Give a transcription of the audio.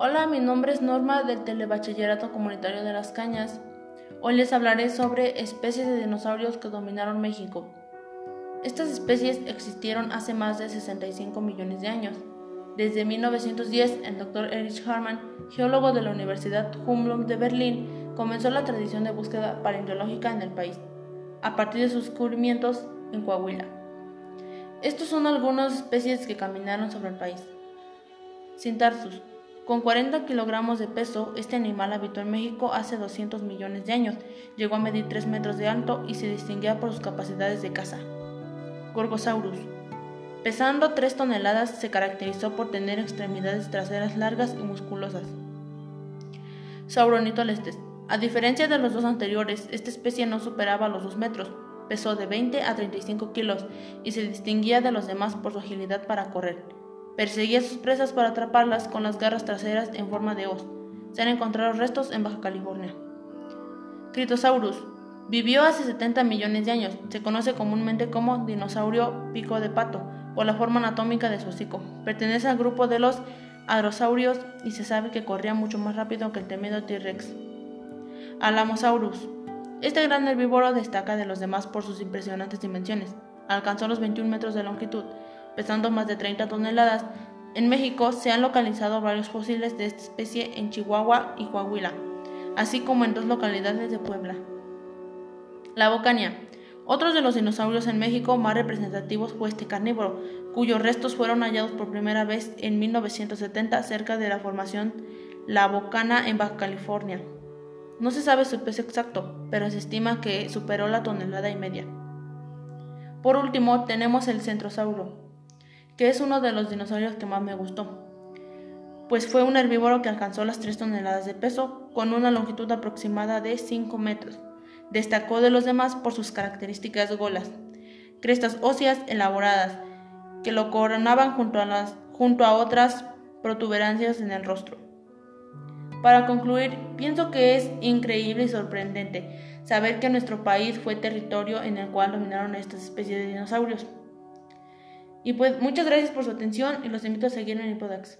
Hola, mi nombre es Norma del Telebachillerato Comunitario de Las Cañas. Hoy les hablaré sobre especies de dinosaurios que dominaron México. Estas especies existieron hace más de 65 millones de años. Desde 1910, el Dr. Erich Harman, geólogo de la Universidad Humboldt de Berlín, comenzó la tradición de búsqueda paleontológica en el país, a partir de sus descubrimientos en Coahuila. Estos son algunas especies que caminaron sobre el país. Sintarsus. Con 40 kilogramos de peso, este animal habitó en México hace 200 millones de años, llegó a medir 3 metros de alto y se distinguía por sus capacidades de caza. Gorgosaurus. Pesando 3 toneladas, se caracterizó por tener extremidades traseras largas y musculosas. Sauronitolestes. A diferencia de los dos anteriores, esta especie no superaba los 2 metros, pesó de 20 a 35 kilos y se distinguía de los demás por su agilidad para correr. Perseguía a sus presas para atraparlas con las garras traseras en forma de hoz. Se han encontrado restos en Baja California. Critosaurus. Vivió hace 70 millones de años. Se conoce comúnmente como dinosaurio pico de pato por la forma anatómica de su hocico. Pertenece al grupo de los hadrosaurios y se sabe que corría mucho más rápido que el temido T-Rex. Alamosaurus. Este gran herbívoro destaca de los demás por sus impresionantes dimensiones. Alcanzó los 21 metros de longitud, pesando más de 30 toneladas. En México se han localizado varios fósiles de esta especie en Chihuahua y Coahuila, así como en dos localidades de Puebla. La Bocania. Otro de los dinosaurios en México más representativos fue este carnívoro, cuyos restos fueron hallados por primera vez en 1970 cerca de la formación La Bocana en Baja California. No se sabe su peso exacto, pero se estima que superó la tonelada y media. Por último, tenemos el centrosauro, que es uno de los dinosaurios que más me gustó, pues fue un herbívoro que alcanzó las 3 toneladas de peso con una longitud aproximada de 5 metros. Destacó de los demás por sus características golas, crestas óseas elaboradas, que lo coronaban junto a, junto a otras protuberancias en el rostro. Para concluir, pienso que es increíble y sorprendente saber que nuestro país fue territorio en el cual dominaron estas especies de dinosaurios. Y pues muchas gracias por su atención y los invito a seguirme en Hipodax.